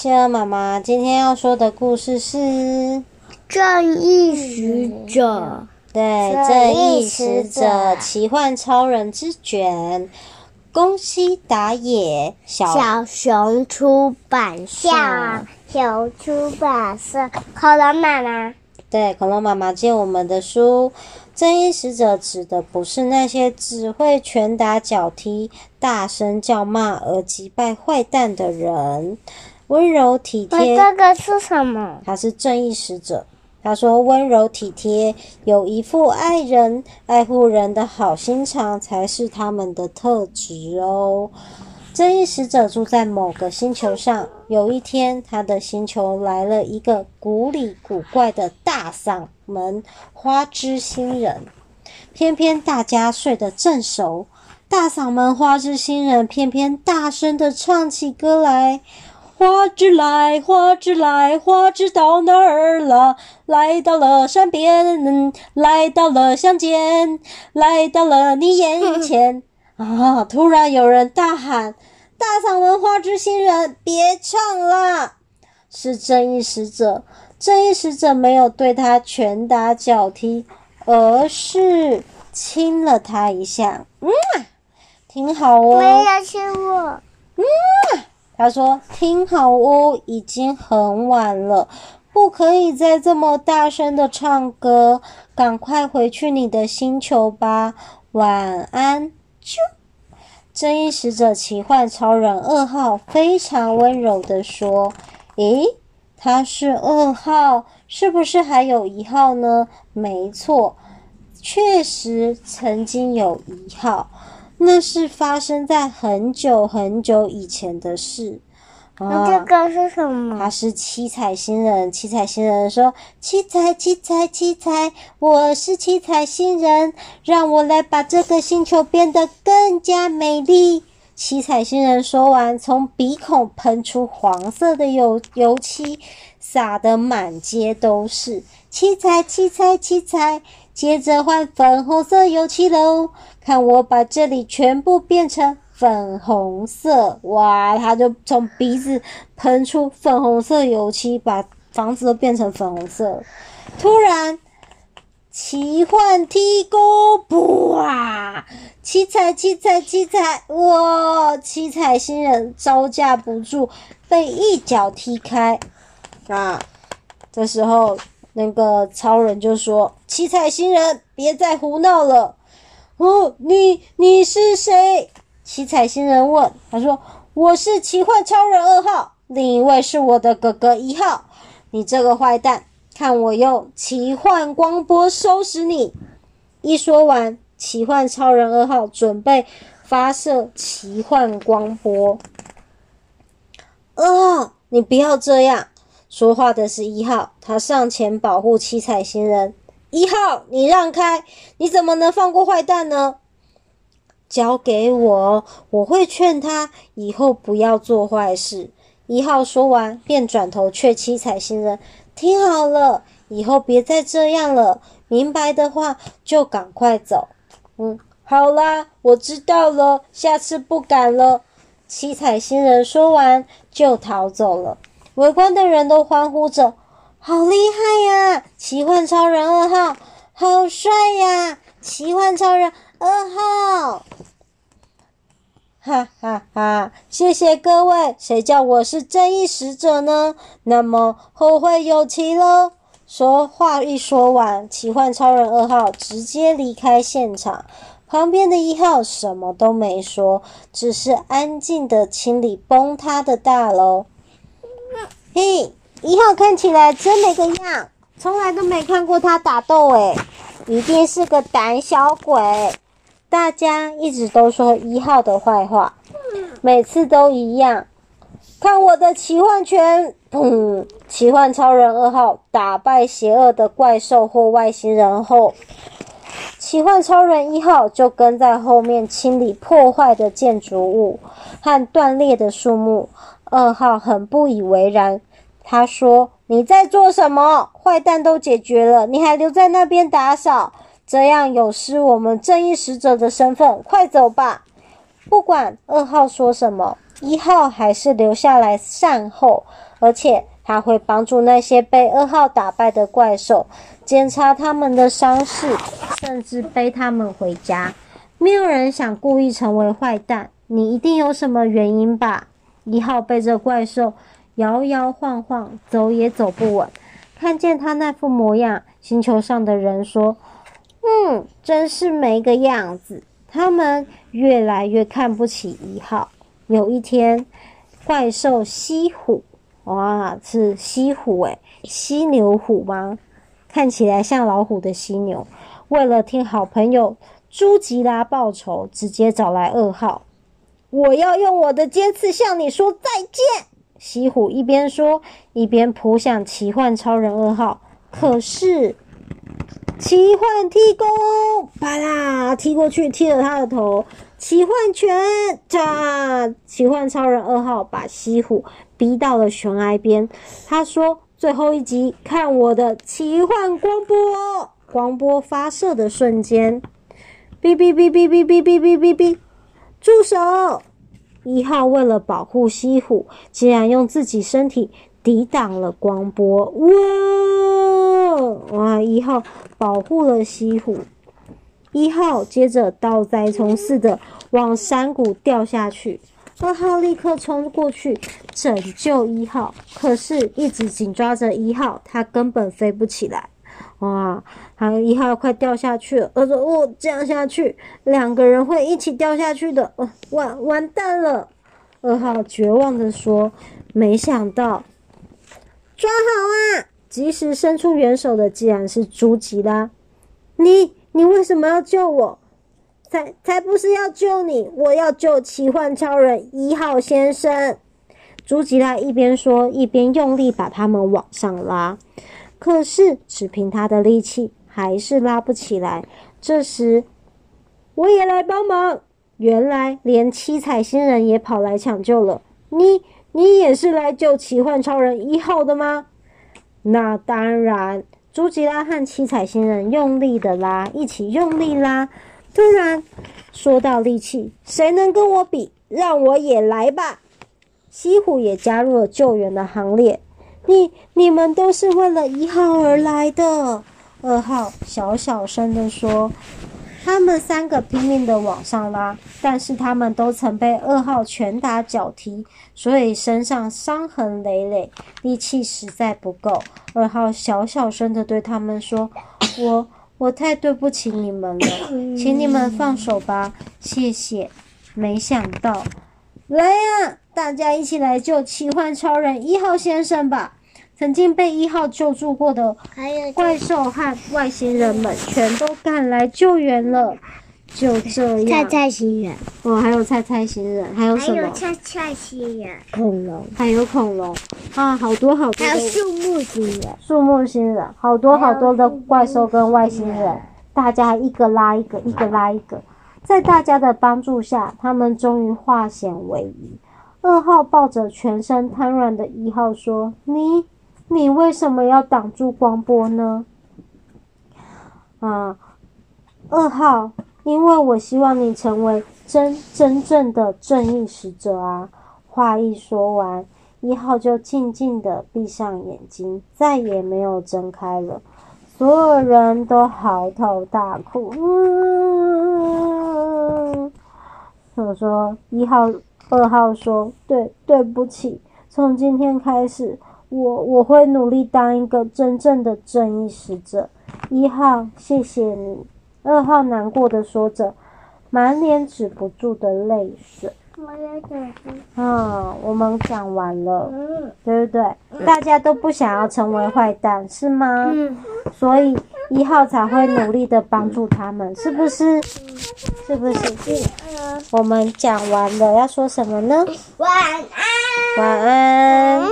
企鹅妈妈今天要说的故事是《正义使者》。对，《正义使者奇幻超人之卷》，宫西达也，小小熊出版社。小熊出版社，恐龙妈妈。对，恐龙妈妈借我们的书。正义使者指的不是那些只会拳打脚踢、大声叫骂而击败坏蛋的人，温柔体贴。这个是什么？他是正义使者。他说：“温柔体贴，有一副爱人、爱护人的好心肠，才是他们的特质哦。”正义使者住在某个星球上。有一天，他的星球来了一个古里古怪的大嗓门花枝新人。偏偏大家睡得正熟，大嗓门花枝新人偏偏大声地唱起歌来：“花枝来，花枝来，花枝到哪儿了？来到了山边，来到了乡间，来到了你眼前。”啊！突然有人大喊：“大嗓门花枝新人，别唱了！”是正义使者。正义使者没有对他拳打脚踢，而是亲了他一下。嗯，挺好哦。没有亲我。嗯，他说：“听好哦，已经很晚了，不可以再这么大声的唱歌，赶快回去你的星球吧。晚安。”啾，正义使者奇幻超人二号非常温柔的说：“诶，他是二号，是不是还有一号呢？”没错，确实曾经有一号，那是发生在很久很久以前的事。啊，这个是什么？他是七彩星人。七彩星人说：“七彩，七彩，七彩，我是七彩星人，让我来把这个星球变得更加美丽。”七彩星人说完，从鼻孔喷出黄色的油油漆，洒得满街都是。七彩，七彩，七彩，接着换粉红色油漆喽！看我把这里全部变成。粉红色，哇！他就从鼻子喷出粉红色油漆，把房子都变成粉红色。突然，奇幻踢勾，哇！七彩，七彩，七彩，哇！七彩新人招架不住，被一脚踢开。啊！这时候，那个超人就说：“七彩星人，别再胡闹了。”哦，你你是谁？七彩星人问：“他说我是奇幻超人二号，另一位是我的哥哥一号。你这个坏蛋，看我用奇幻光波收拾你！”一说完，奇幻超人二号准备发射奇幻光波。二号，你不要这样！说话的是一号，他上前保护七彩星人。一号，你让开！你怎么能放过坏蛋呢？交给我，我会劝他以后不要做坏事。一号说完，便转头劝七彩星人：“听好了，以后别再这样了。明白的话，就赶快走。”嗯，好啦，我知道了，下次不敢了。七彩星人说完，就逃走了。围观的人都欢呼着：“好厉害呀！奇幻超人二号，好帅呀！奇幻超人。”二号，哈哈哈！谢谢各位，谁叫我是正义使者呢？那么后会有期喽。说话一说完，奇幻超人二号直接离开现场。旁边的一号什么都没说，只是安静的清理崩塌的大楼。嘿，一号看起来真没个样，从来都没看过他打斗诶，一定是个胆小鬼。大家一直都说一号的坏话，每次都一样。看我的奇幻拳！砰！奇幻超人二号打败邪恶的怪兽或外星人后，奇幻超人一号就跟在后面清理破坏的建筑物和断裂的树木。二号很不以为然，他说：“你在做什么？坏蛋都解决了，你还留在那边打扫？”这样有失我们正义使者的身份，快走吧！不管二号说什么，一号还是留下来善后，而且他会帮助那些被二号打败的怪兽，检查他们的伤势，甚至背他们回家。没有人想故意成为坏蛋，你一定有什么原因吧？一号背着怪兽摇摇晃晃，走也走不稳。看见他那副模样，星球上的人说：“嗯，真是没个样子。”他们越来越看不起一号。有一天，怪兽西虎，哇，是犀虎诶，犀牛虎吗？看起来像老虎的犀牛，为了听好朋友朱吉拉报仇，直接找来二号。我要用我的尖刺向你说再见。西虎一边说，一边扑向奇幻超人二号。可是，奇幻踢功，啪啦，踢过去，踢了他的头。奇幻拳，嚓！奇幻超人二号把西虎逼到了悬崖边。他说：“最后一集，看我的奇幻光波！”光波发射的瞬间。哔哔哔哔哔哔哔哔哔哔！住手！一号为了保护西虎，竟然用自己身体抵挡了光波。哇！哇！一号保护了西虎。一号接着倒栽葱似的往山谷掉下去。二号立刻冲过去拯救一号，可是一直紧抓着一号，他根本飞不起来。哇！还有一号快掉下去了，他说：“哦，这样下去，两个人会一起掉下去的。哦，完完蛋了！”二号绝望地说：“没想到，抓好啊！及时伸出援手的，竟然是朱吉拉。你，你为什么要救我？才才不是要救你，我要救奇幻超人一号先生。”朱吉拉一边说，一边用力把他们往上拉。可是，只凭他的力气，还是拉不起来。这时，我也来帮忙。原来，连七彩星人也跑来抢救了。你，你也是来救奇幻超人一号的吗？那当然。朱吉拉和七彩星人用力的拉，一起用力拉。突然，说到力气，谁能跟我比？让我也来吧。西虎也加入了救援的行列。你你们都是为了一号而来的。二号小小声地说：“他们三个拼命地往上拉，但是他们都曾被二号拳打脚踢，所以身上伤痕累累，力气实在不够。”二号小小声地对他们说：“我我太对不起你们了，请你们放手吧，谢谢。”没想到，来呀！大家一起来救奇幻超人一号先生吧！曾经被一号救助过的怪兽和外星人们全都赶来救援了。就这样，菜菜星人哦，还有菜菜星人，还有什么？还有菜菜星人，恐龙，还有恐龙啊，好多好多。还有树木星人，树木星人，好多好多的怪兽跟外星人，大家一个拉一个，一个拉一个，在大家的帮助下，他们终于化险为夷。二号抱着全身瘫软的一号说：“你，你为什么要挡住光波呢？”啊，二号，因为我希望你成为真真正的正义使者啊！话一说完，一号就静静的闭上眼睛，再也没有睁开了。所有人都嚎啕大哭。嗯，我说一号。二号说：“对，对不起。从今天开始，我我会努力当一个真正的正义使者。”一号，谢谢你。二号难过的说着，满脸止不住的泪水。我也讲。啊，我们讲完了，嗯、对不对？大家都不想要成为坏蛋，是吗？嗯。所以一号才会努力的帮助他们，是不是？是不是？我们讲完了，要说什么呢？晚安。晚安。